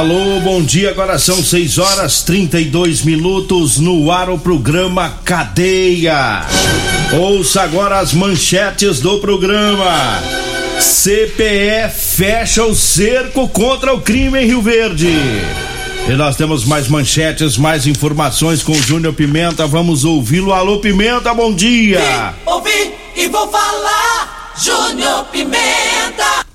Alô, bom dia. Agora são 6 horas 32 minutos no ar o programa Cadeia. Ouça agora as manchetes do programa. CPE fecha o cerco contra o crime em Rio Verde. E nós temos mais manchetes, mais informações com o Júnior Pimenta. Vamos ouvi-lo. Alô, Pimenta, bom dia. Vim, ouvi e vou falar. Júnior Pimenta.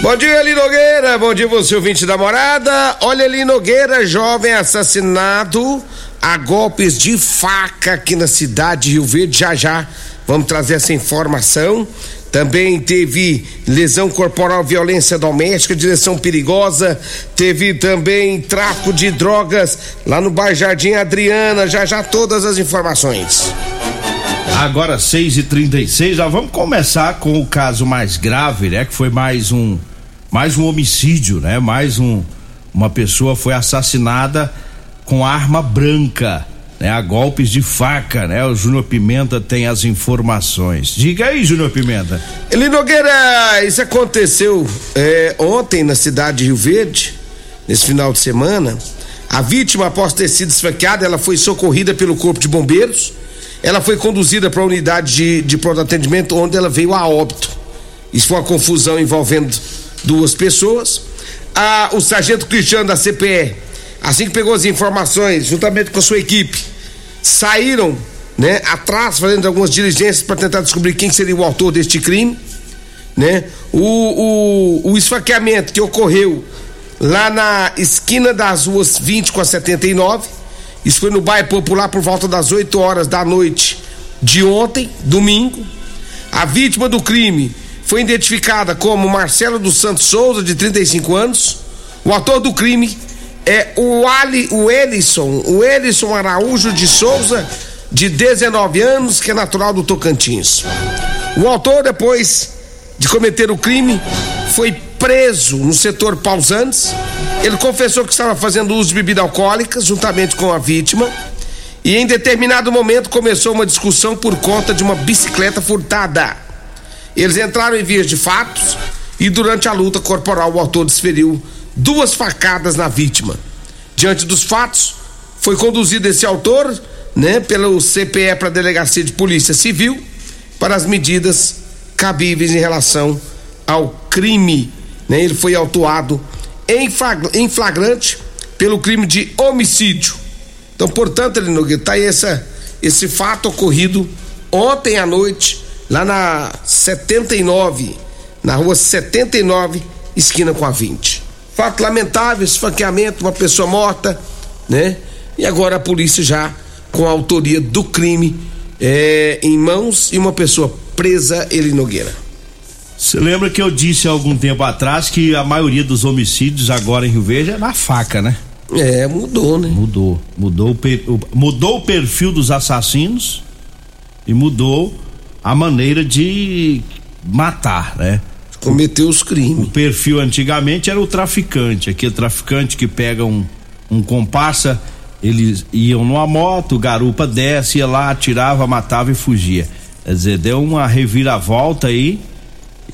Bom dia, Eli Nogueira. Bom dia, você ouvinte da morada. Olha, Eli Nogueira, jovem assassinado a golpes de faca aqui na cidade de Rio Verde. Já já vamos trazer essa informação. Também teve lesão corporal, violência doméstica, direção perigosa. Teve também tráfico de drogas lá no bairro Jardim Adriana. Já já todas as informações. Agora 6 e 36 já vamos começar com o caso mais grave, né? Que foi mais um mais um homicídio, né? Mais um uma pessoa foi assassinada com arma branca, né? A golpes de faca, né? O Júnior Pimenta tem as informações. Diga aí, Júnior Pimenta. Eli Nogueira, isso aconteceu é, ontem na cidade de Rio Verde, nesse final de semana. A vítima, após ter sido esfaqueada, ela foi socorrida pelo corpo de bombeiros ela foi conduzida para a unidade de, de pronto atendimento, onde ela veio a óbito. Isso foi uma confusão envolvendo duas pessoas. Ah, o sargento Cristiano da CPE, assim que pegou as informações, juntamente com a sua equipe, saíram né, atrás, fazendo algumas diligências para tentar descobrir quem seria o autor deste crime. Né? O, o, o esfaqueamento que ocorreu lá na esquina das ruas 20 com a 79 isso foi no bairro Popular por volta das 8 horas da noite de ontem, domingo. A vítima do crime foi identificada como Marcelo dos Santos Souza, de 35 anos. O autor do crime é o Ali, o Elison, o Elison Araújo de Souza, de 19 anos, que é natural do Tocantins. O autor, depois de cometer o crime, foi preso no setor Pausantes. Ele confessou que estava fazendo uso de bebida alcoólica juntamente com a vítima. E em determinado momento começou uma discussão por conta de uma bicicleta furtada. Eles entraram em vias de fatos e durante a luta corporal o autor desferiu duas facadas na vítima. Diante dos fatos, foi conduzido esse autor, né, pelo CPE para a delegacia de polícia civil para as medidas cabíveis em relação ao crime né? Ele foi autuado em flagrante pelo crime de homicídio. Então, portanto, ele Nogueira, tá aí essa, esse fato ocorrido ontem à noite, lá na 79, na rua 79, esquina com a 20. Fato lamentável, esfaqueamento, uma pessoa morta, né? E agora a polícia já com a autoria do crime é, em mãos e uma pessoa presa, ele Nogueira. Você lembra que eu disse há algum tempo atrás que a maioria dos homicídios agora em Rio Verde é na faca, né? É, mudou, né? Mudou. Mudou o, mudou o perfil dos assassinos e mudou a maneira de matar, né? Cometer os crimes. O perfil antigamente era o traficante, aquele traficante que pega um, um comparsa, eles iam numa moto, o garupa desce, ia lá, atirava, matava e fugia. Quer dizer, deu uma reviravolta aí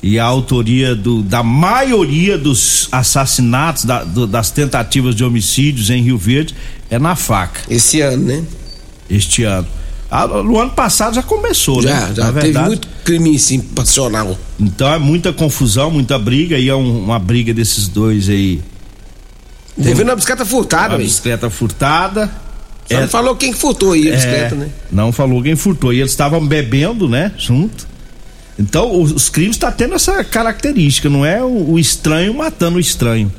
e a autoria do, da maioria dos assassinatos, da, do, das tentativas de homicídios em Rio Verde é na faca. Esse ano, né? Este ano. Ah, no ano passado já começou, já, né? Já, já teve muito crime sim, passional. Então é muita confusão, muita briga e é um, uma briga desses dois aí. Teve uma bicicleta furtada, Uma bicicleta furtada. Só é, não falou quem furtou aí a bicicleta, é, né? Não falou quem furtou. E eles estavam bebendo, né? Junto. Então, os, os crimes estão tá tendo essa característica, não é o, o, estranho matando o estranho.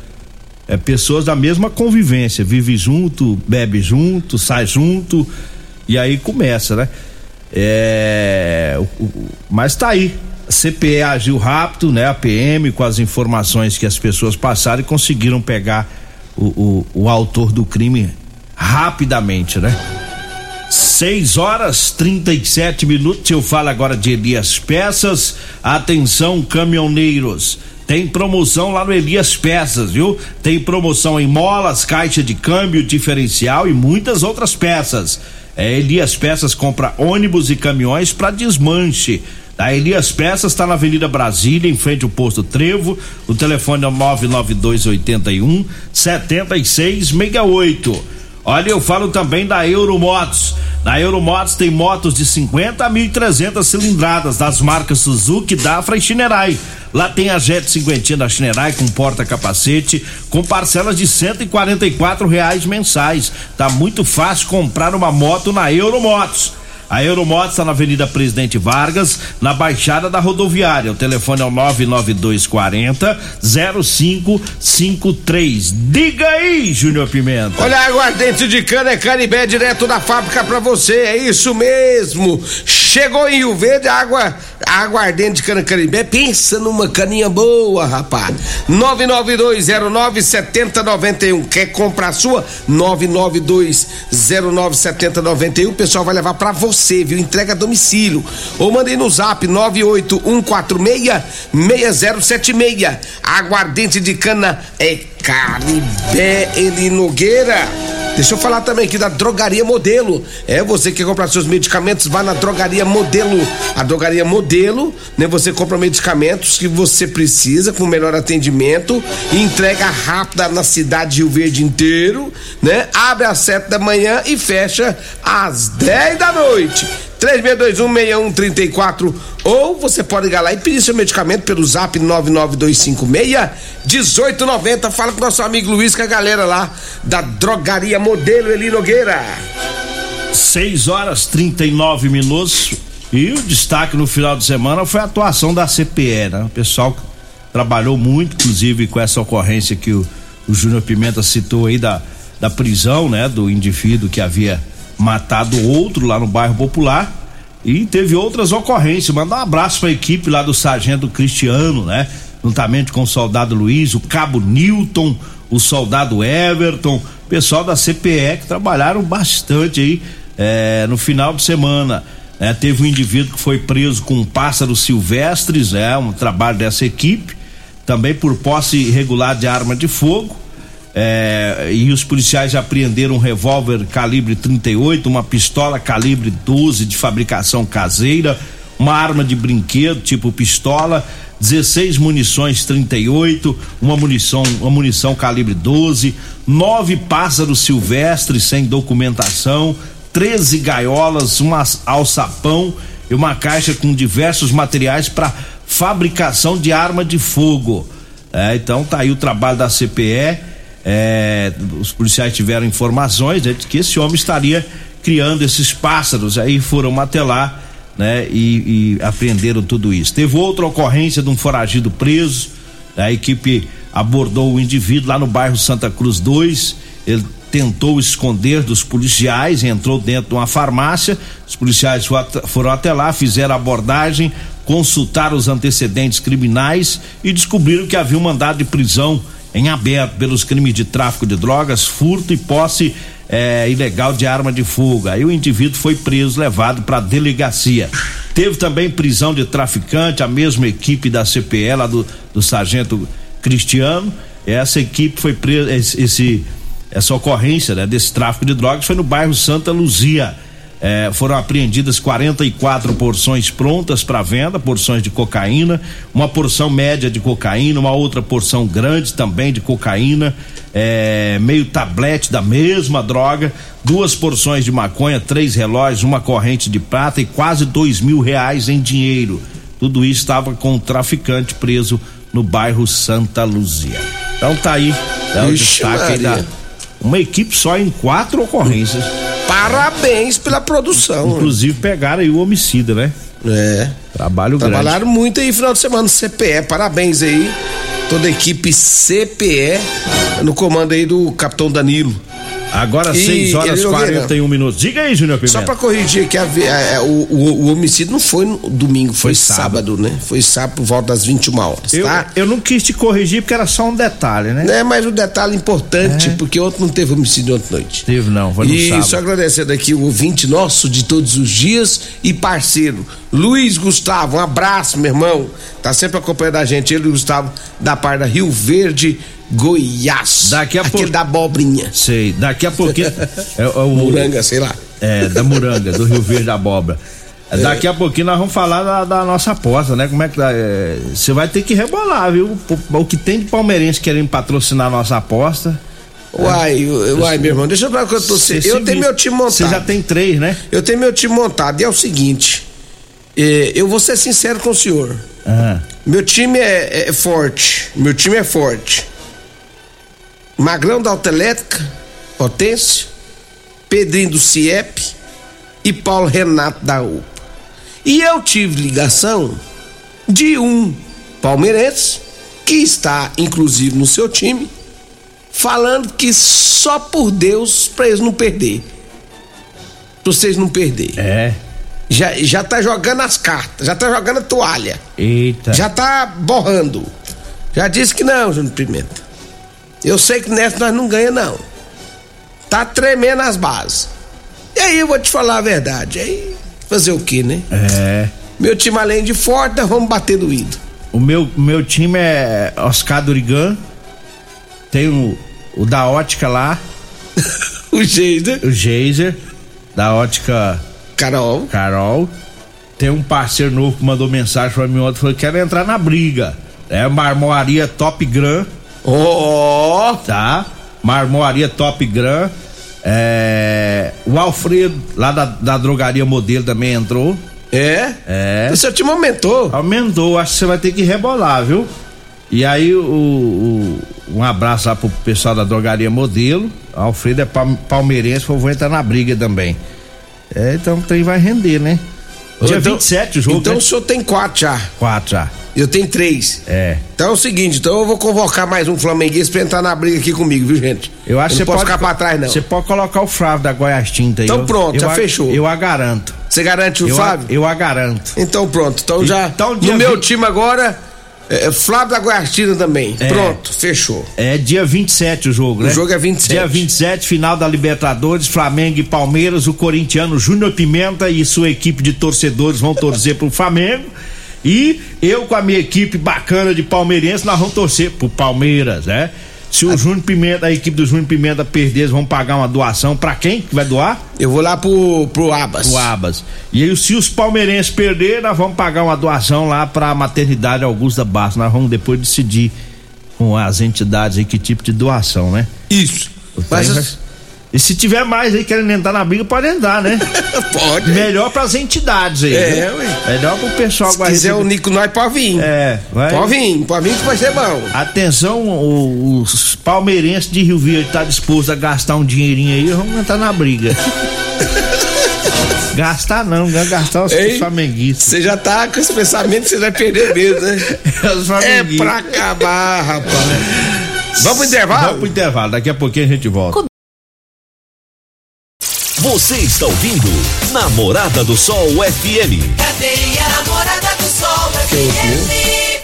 É pessoas da mesma convivência, vive junto, bebe junto, sai junto, e aí começa, né? É, o, o, mas tá aí. A CPE agiu rápido, né? A PM com as informações que as pessoas passaram e conseguiram pegar o, o autor do crime rapidamente, né? 6 horas 37 minutos. Eu falo agora de Elias Peças. Atenção, caminhoneiros. Tem promoção lá no Elias Peças, viu? Tem promoção em molas, caixa de câmbio, diferencial e muitas outras peças. É, Elias Peças compra ônibus e caminhões para desmanche. A Elias Peças está na Avenida Brasília, em frente ao posto Trevo. O telefone é 99281 7668. Olha, eu falo também da Euromotos. Na Euromotos tem motos de 50 a 1.300 cilindradas das marcas Suzuki, Dafra e Shinerai. Lá tem a Jet 50 da Shinerai com porta-capacete, com parcelas de 144 reais mensais. Tá muito fácil comprar uma moto na Euromotos. A Euromotos está na Avenida Presidente Vargas, na Baixada da Rodoviária. O telefone é o 99240 0553. Diga aí, Júnior Pimenta. Olha, aguardente de cana é Canibé direto da fábrica para você. É isso mesmo. Chegou em Rio Verde, água, aguardente de cana Canibé. Pensa numa caninha boa, rapaz. 992097091. Quer comprar a sua? 992097091. O pessoal vai levar para você você, viu? Entrega a domicílio. Ou mandei no zap 981466076. Aguardente de cana é Caribé Eli Nogueira. Deixa eu falar também aqui da Drogaria Modelo. É você que comprar seus medicamentos, vá na Drogaria Modelo. A Drogaria Modelo, né? Você compra medicamentos que você precisa com melhor atendimento e entrega rápida na cidade de Rio Verde inteiro, né? Abre às sete da manhã e fecha às 10 da noite. 36216134 ou você pode ligar lá e pedir seu medicamento pelo zap 99256 1890. Fala com nosso amigo Luiz, com a galera lá da Drogaria Modelo Eli Nogueira. 6 horas 39 minutos. E o destaque no final de semana foi a atuação da CPE, né? O pessoal trabalhou muito, inclusive com essa ocorrência que o, o Júnior Pimenta citou aí da, da prisão, né? Do indivíduo que havia matado outro lá no bairro Popular e teve outras ocorrências. Mandar um abraço para a equipe lá do Sargento Cristiano, né? Juntamente com o soldado Luiz, o cabo Newton, o soldado Everton, pessoal da CPE que trabalharam bastante aí é, no final de semana. É, teve um indivíduo que foi preso com pássaros silvestres, é um trabalho dessa equipe, também por posse irregular de arma de fogo. É, e os policiais apreenderam um revólver calibre 38, uma pistola calibre 12 de fabricação caseira, uma arma de brinquedo tipo pistola, 16 munições 38, uma munição, uma munição calibre 12, nove pássaros silvestres sem documentação, 13 gaiolas, um alçapão e uma caixa com diversos materiais para fabricação de arma de fogo. É, então tá aí o trabalho da CPE é, os policiais tiveram informações né, de que esse homem estaria criando esses pássaros, aí foram até lá, né, e, e apreenderam tudo isso. Teve outra ocorrência de um foragido preso, a equipe abordou o indivíduo lá no bairro Santa Cruz 2, ele tentou esconder dos policiais, entrou dentro de uma farmácia, os policiais foram até lá, fizeram a abordagem, consultaram os antecedentes criminais e descobriram que havia um mandado de prisão em aberto pelos crimes de tráfico de drogas, furto e posse é, ilegal de arma de fogo. Aí o indivíduo foi preso, levado para delegacia. Teve também prisão de traficante, a mesma equipe da CPE, lá do, do sargento Cristiano. Essa equipe foi presa, esse essa ocorrência né, desse tráfico de drogas foi no bairro Santa Luzia. É, foram apreendidas 44 porções prontas para venda, porções de cocaína, uma porção média de cocaína, uma outra porção grande também de cocaína, é, meio tablete da mesma droga, duas porções de maconha, três relógios, uma corrente de prata e quase dois mil reais em dinheiro. Tudo isso estava com um traficante preso no bairro Santa Luzia. Então tá aí, é o Ixi, destaque da, uma equipe só em quatro ocorrências. Parabéns pela produção. Inclusive pegaram aí o homicida, né? É. Trabalho grande. Trabalharam muito aí final de semana CPE. Parabéns aí. Toda a equipe CPE no comando aí do capitão Danilo. Agora E 6 horas e ele, Nogueira, 41 minutos. Diga aí, Júnior Pimenta. Só pra corrigir aqui, a a- a- o, o- o homicídio não foi no domingo, foi, Foi sábado. sábado. né? Foi sábado por volta das 21 horas, eu, tá? eu não quis te corrigir porque era só um detalhe, né? É, mas o detalhe importante, porque ontem não teve homicídio ontem noite. Teve não, foi no E sábado. só agradecendo aqui o ouvinte nosso de todos os dias e parceiro, Luiz Gustavo, um abraço, meu irmão. Tá sempre acompanhando a gente, ele, Gustavo, da parte da Rio Verde, Goiás. Daqui a pouco- da abobrinha. Sei, daqui a pouquinho. é, é o, Muranga, sei lá. É, da Muranga, do Rio Verde da Abóbora. É, Daqui a pouquinho nós vamos falar da, da nossa aposta, né? Como é que tá? é, Você vai ter que rebolar, viu? O, o que tem de palmeirense querendo patrocinar a nossa aposta. Uai, eu- uai, meu irmão, deixa eu falar com você. Cê Eu tenho meu time montado. Você já tem três, né? Eu tenho meu time montado. E é o seguinte: é, eu vou ser sincero com o senhor. Ah, Meu time é, é forte. Meu time é forte. Magrão da Autoelétrica, Potência, Pedrinho do CIEP e Paulo Renato da UPA. E eu tive ligação de um palmeirense que está, inclusive, no seu time, falando que só por Deus pra eles não perder. Pra vocês não perder. é. Já, já tá jogando as cartas, já tá jogando a toalha. Eita. Já tá borrando. Já disse que não, Júnior Pimenta. Eu sei que nessa nós não ganha, não. Tá tremendo as bases. E aí eu vou te falar a verdade. Aí fazer o quê, né? É. Meu time, além de forte, vamos bater doído. O meu, meu time é Oscar Durigan. Tem o, o da ótica lá, O né? o Geiser, da ótica Carol. Carol. Tem um parceiro novo que mandou mensagem pra mim ontem, falou que quer entrar na briga. É Marmoaria Top Gran, Ó, tá? Marmoaria Top Gran. É, o Alfredo, lá da, da drogaria modelo, também entrou. é? É. O seu time aumentou. Aumentou, acho que você vai ter que rebolar, viu? E aí, o, o- um abraço lá pro pessoal da drogaria modelo. Alfredo é pal- palmeirense, falou, vou entrar na briga também. É, então o trem vai render, né? Dia Então- 27 o jogo, Então né? o senhor tem quatro já. Quatro já. Eu tenho três. É. Então é o seguinte, então eu vou convocar mais um flamenguista pra entrar na briga aqui comigo, viu, gente? Eu acho que você pode ficar pra trás, não. Você pode colocar o Flávio da Goiás Tinta aí. Então eu- pronto, eu já a- fechou. Eu a garanto. Você garante o eu Flávio? A, eu a garanto. Então pronto. Então já. Então, no meu 20 time agora, é, é Flávio da Goiástina também. É. Pronto, fechou. É dia 27 o jogo, né? O jogo é 27. Dia 27, final da Libertadores, Flamengo e Palmeiras. O corintiano Júnior Pimenta e sua equipe de torcedores vão torcer pro Flamengo. E eu, com a minha equipe bacana de palmeirense, nós vamos torcer pro Palmeiras, né? Se o Júnior Pimenta, a equipe do Júnior Pimenta perder, eles vão pagar uma doação pra quem que vai doar? Eu vou lá pro, pro Abas. O Abas. E aí, se os palmeirenses perderem, nós vamos pagar uma doação lá pra maternidade Augusta Bastos. Nós vamos depois decidir com as entidades aí que tipo de doação, né? Isso. Mas e se tiver mais aí querendo entrar na briga, pode entrar, né? pode. Melhor pras entidades aí. É, viu? ué. Melhor pro pessoal Se quiser receber- o Nico nós pode vir. É, vai. Pode vir, pode vir que vai ser bom. Atenção, os palmeirenses de Rio Verde tá disposto a gastar um dinheirinho aí, vamos entrar na briga. gastar não, não é gastar os Ei, flamenguistas. Você já tá com esse pensamento que você vai perder mesmo, né? Os É flamenguistas. pra acabar, rapaz. Vamos pro intervalo? Vamos pro intervalo, daqui a pouquinho a gente volta. Você está ouvindo Namorada do Sol FM. Cadeia Namorada do Sol FM.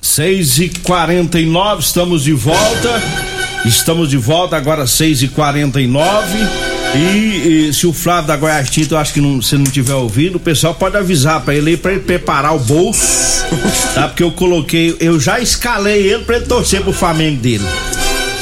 6 e 49 estamos de volta. Estamos de volta agora 6 e 49 e, e se o Flávio da Goiás Tinta, eu acho que não, se não tiver ouvido, o pessoal pode avisar pra ele aí pra ele preparar o bolso, tá? Porque eu coloquei, eu já escalei ele pra ele torcer pro Flamengo dele.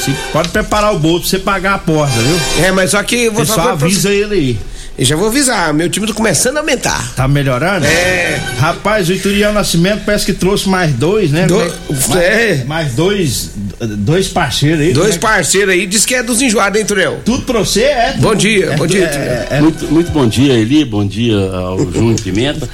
Se, pode preparar o bolso pra você pagar a porta, viu? É, mas só que eu vou Você só pra avisa você. ele aí. Eu já vou avisar, meu time tá começando a aumentar. Tá melhorando? É. Rapaz, o Ituriel Nascimento parece que trouxe mais dois, né? Do- mais, é. mais dois, dois parceiros aí. Dois é que- parceiros aí, diz que é dos enjoados, hein, Turel? Tudo pra você, é? Bom dia, é, bom dia, é, é, é, Muito, muito bom dia, Eli. Bom dia ao Júnior Pimenta.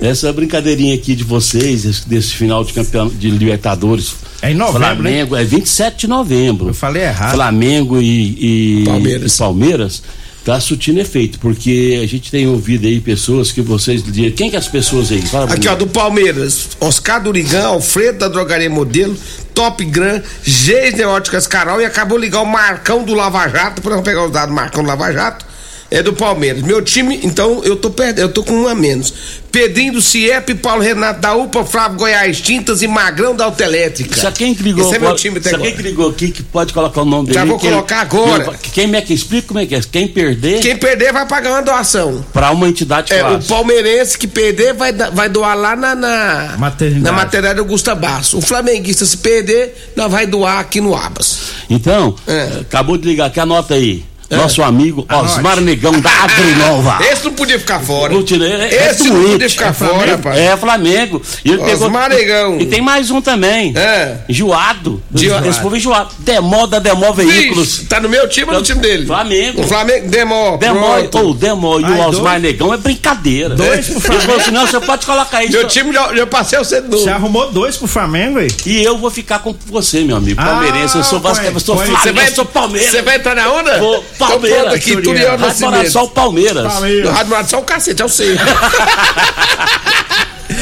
Essa brincadeirinha aqui de vocês, desse, desse final de campeão de Libertadores. É em novembro, Flamengo, é 27 de novembro. Eu falei errado. Flamengo e, e Palmeiras. e Palmeiras tá surtindo efeito, porque a gente tem ouvido aí pessoas que vocês dizem. Quem que é as pessoas aí? Fala Aqui, ó, do Palmeiras, Oscar Durigão, Alfredo da Drogaria Modelo, Top Gran, Geisner Óticas Carol e acabou de ligar o Marcão do Lava Jato, eu pegar os dados do Marcão do Lava Jato, é do Palmeiras. Meu time, então, eu tô perdendo, eu tô com um a menos. Pedrinho do CIEP, Paulo Renato da UPA, Flávio Goiás Tintas e Magrão da Autoelétrica. Sabe quem que ligou? Esse é meu time até sabe quem agora. que ligou aqui que pode colocar o nome dele? Já vou colocar agora. que- Quem é que explica como é que é? Quem perder Quem perder vai pagar uma doação. para uma entidade É, o classe. palmeirense que perder vai, vai doar lá na, na Maternidade. na maternidade Augusta Basso. O flamenguista se perder, nós vai doar aqui no Abas. Então, É. acabou de ligar aqui, anota aí. É. Nosso amigo Anote. Osmar Negão da Agrinova. Esse não podia ficar fora. Tirar- é- é Esse não doente. podia ficar É fora, rapaz. É Flamengo. E ele pegou. Osmar Negão. E tem mais um também. É. Enjoado. Enjoado. Esse povo enjoado. Demó da Demó Veículos. Vixe, tá no meu time ou no time dele? Flamengo. O Flamengo, Demó. Demó, ou Demó e Ai, o Osmar dois? Negão é brincadeira. Dois pro Ele Flamengo. falou assim: não, você pode colocar isso. Meu time já, já passei o cedo. Você arrumou dois pro Flamengo aí? E eu vou ficar com você, meu amigo. Ah, Palmeirense. eu sou põe, Vasco, eu sou. Flamengo, Você vai, eu sou Palmeiras. Você vai entrar na onda? Vou, Palmeiras. aqui, morar Nascimento. só o Palmeiras. No Rádio só o cacete, é o sei.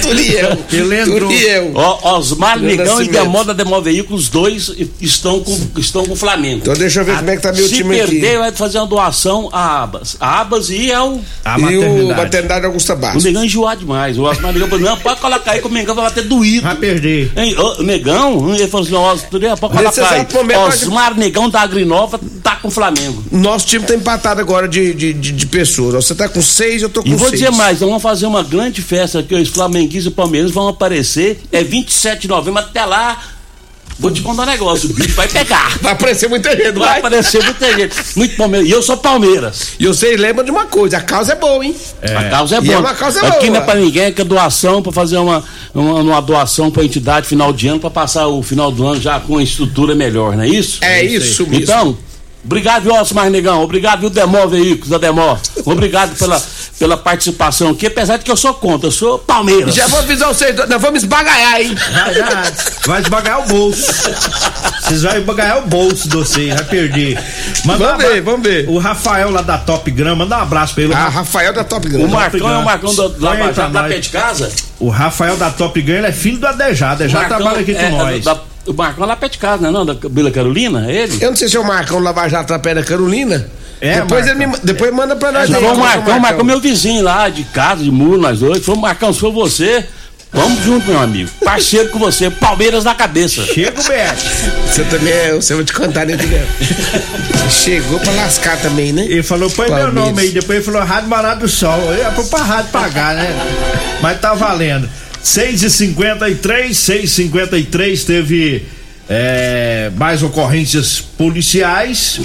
Turiel. Turiel. Osmar Negão e. Demoda Demó Veículos, os dois estão com, estão com o Flamengo. Então deixa eu ver como é que tá meu Se time perder, aqui. vai fazer uma doação a Abas. A Abas e é o. A E o maternidade. maternidade Augusta O Basso. Negão enjoar demais. O Osmar Negão falou: não, pode colocar aí que o Negão vai ter doído. Vai perder. Hein, o Negão, ele falou assim: ó, Turiel, pode colocar aí. Osmar Negão da Agrinova tá com o Flamengo. Nosso time tá empatado agora de, de, de, de pessoas. Você tá com seis, eu tô com E vou seis. dizer mais, nós vamos fazer uma grande festa que os flamenguistas e palmeiras vão aparecer. É 27 de novembro, até lá. Vou te contar um negócio, o bicho vai pegar. Vai aparecer muita gente, Vai vai. aparecer muita gente. Muito Palmeiras. E eu sou Palmeiras. E vocês lembram de uma coisa, a causa é boa, hein? A causa é E boa. é uma causa Aqui boa. não é pra ninguém, é que é doação pra fazer uma, uma, uma doação pra entidade final de ano, pra passar o final do ano já com uma estrutura melhor, não é isso? É isso mesmo. Então, obrigado, viu, Osmar Negão. Obrigado, viu, Demó Veículos da Demó. Obrigado pela, pela participação aqui, apesar de que eu sou contra, eu sou Palmeiras. Já vou avisar vocês, nós vamos esbagaiar, hein? Vai, vai, vai esbagar o bolso. Vocês vão esbagar o bolso de vocês, vai perder. Manda Vamos ver, vamos ver. O Rafael lá da Top Gram, manda um abraço pra ele. Ah, Rafael da Top O Grande. Marcão é o Marcão do, pra Jato, lá nós. perto de casa. O Rafael da Top Gram, ele é filho do. Adejado Marcão trabalha aqui é, com nós. da- o Marcão é lá perto de casa, não é não? Da Vila Carolina, é ele? Eu não sei se é o Marcão Lava Jato da Pé da Carolina. É, depois ele Marcão. me, depois manda pra nós. Aí, o é Marcão, o Marcão é meu vizinho lá, de casa, de muro, nós dois. O Marcão, se for você, vamos junto, meu amigo. Parceiro com você, Palmeiras na cabeça. Chega o Beto. Você também é, você vai te cantar dentro dela. Chegou pra lascar também, né? Ele falou, põe meu nome aí. Depois ele falou, Rádio Marado do Sol. Eu ia pra rádio pagar, né? Mas tá valendo. 6h53, 6h53 teve é, mais ocorrências policiais.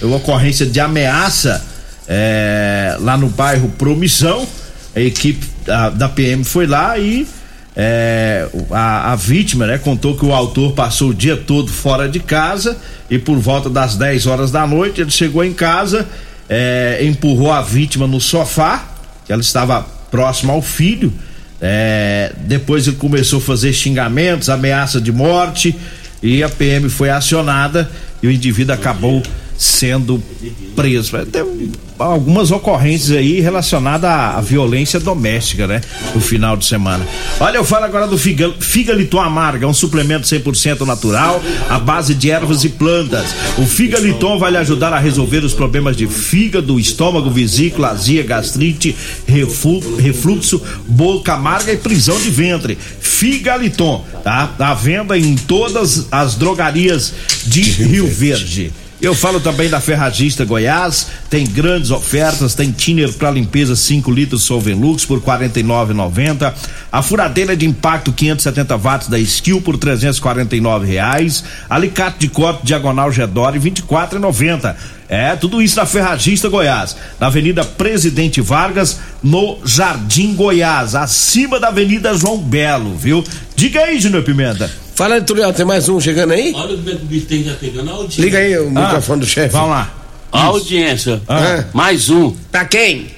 Uma ocorrência de ameaça é, lá no bairro Promissão. A equipe da, da PM foi lá e é, a, a vítima né, contou que o autor passou o dia todo fora de casa e por volta das 10 horas da noite ele chegou em casa, é, empurrou a vítima no sofá, que ela estava próxima ao filho. É, depois ele começou a fazer xingamentos, ameaça de morte e a PM foi acionada e o indivíduo acabou sendo preso. Tem algumas ocorrências aí relacionadas à, à violência doméstica, né? No final de semana. Olha, eu falo agora do Figa, Figaliton Amarga, um suplemento 100% natural, à base de ervas e plantas. O Figaliton vai lhe ajudar a resolver os problemas de fígado, estômago, vesícula, azia, gastrite, refu- refluxo, boca amarga e prisão de ventre. Figaliton, tá? À venda em todas as drogarias de Rio Verde. Eu falo também da Ferragista Goiás, tem grandes ofertas, tem thinner para limpeza 5 litros Solvenlux por R$ 49,90. A furadeira de impacto 570 watts da Skill por 349 reais. Alicate de corte diagonal Gedore 24,90. É, tudo isso na Ferragista Goiás, na Avenida Presidente Vargas, no Jardim Goiás, acima da Avenida João Belo, viu? Diga aí, Júnior Pimenta. Fala, Tulião, tem mais um chegando aí? Olha o bicho tem já pegando a audiência. Liga aí o Ah, microfone do chefe. Vamos lá. A audiência. Ah. Mais um. Pra quem?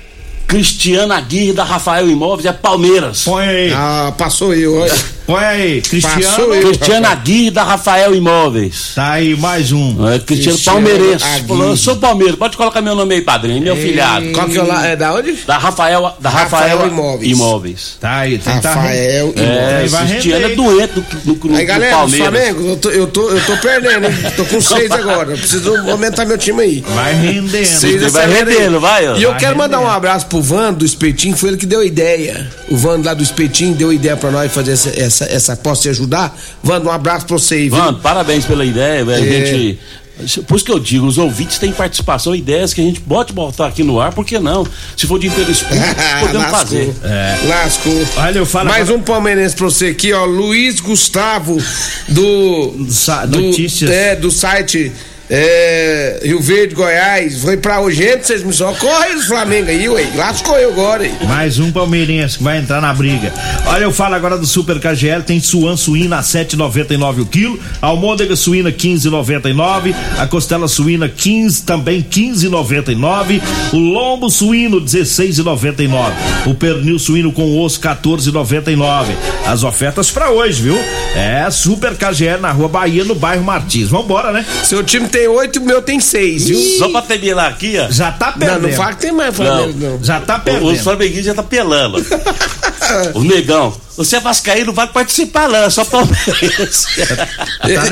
Cristiano Aguirre da Rafael Imóveis é Palmeiras. Põe aí, Ah, passou eu, olha. Põe aí. Cristiano. Eu. Cristiano Aguirre da Rafael Imóveis. Tá aí, mais um. É, Cristiano, Cristiano Palmeirense. Falou, eu sou Palmeiras, pode colocar meu nome aí, padrinho, meu filhado. Qual que é o lá? É da onde? Da Rafael, da Rafael, Rafael Imóveis. Imóveis. Tá aí, tem Rafael tá É, Aí vai Cristiano é doente no, no, no, Aí, galera, do Palmeiras. Flamengo, eu tô, eu, tô, eu tô perdendo, hein? Tô com seis agora. Eu preciso aumentar meu time aí. Vai rendendo. Seis Você vai rendendo, vai, ó. E eu Vai quero mandar um rendendo. abraço pro Vando do Espetinho, foi ele que deu a ideia. O Vando lá do Espetinho deu a ideia pra nós fazer essa, essa, essa posso te ajudar. Vando, um abraço pra você aí, viu? Mano, parabéns pela ideia, velho. É. A gente. Por isso que eu digo, os ouvintes têm participação, ideias que a gente pode botar aqui no ar, por que não? Se for de interesse público, podemos Lascou. fazer. Lascou. Olha, eu falo Mais agora- um palmeirense pra você aqui, ó. Luiz Gustavo, do. Sa- do notícias. É, do site. É, Rio Verde, Goiás, foi pra urgente, vocês me socorrem os Flamengo aí, ué. Lascou eu agora, hein? Mais um palmeirense que vai entrar na briga. Olha, eu falo agora do Super KGL, tem suan suína a 7,99 o quilo, almôndega suína 15,99, a costela suína 15 também 15,99, o lombo suíno 16,99, o pernil suíno com osso 14,99. As ofertas pra hoje, viu? É Super KGL na Rua Bahia, no bairro Martins. Vambora, né? Seu time tem oito, o meu tem seis, viu? Só pra terminar aqui, ó. Já tá Não, perdendo. não fala que tem mais Flamengo, não. Já tá o- Os perdendo. flamenguistas já tá pelando. o negão, você é vascaíno, vai participar não, é só Palmeiras.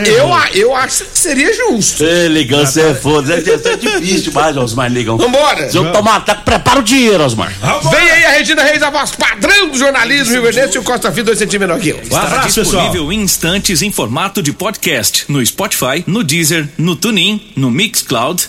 Eu, eu acho que seria justo. Ei, negão, você é foda. É, é difícil demais, Osmar, negão. Vambora. Se eu tomar ataque, prepara o dinheiro, Osmar. Vambora. Vem aí a Regina Reis, a voz padrão do jornalismo Rio Verdense e o Costa Filho, dois centímetros menor que eu. Um Estará abraço, pessoal. disponível em instantes em formato de podcast no Spotify, no Deezer, no TuneIn, no Mixcloud,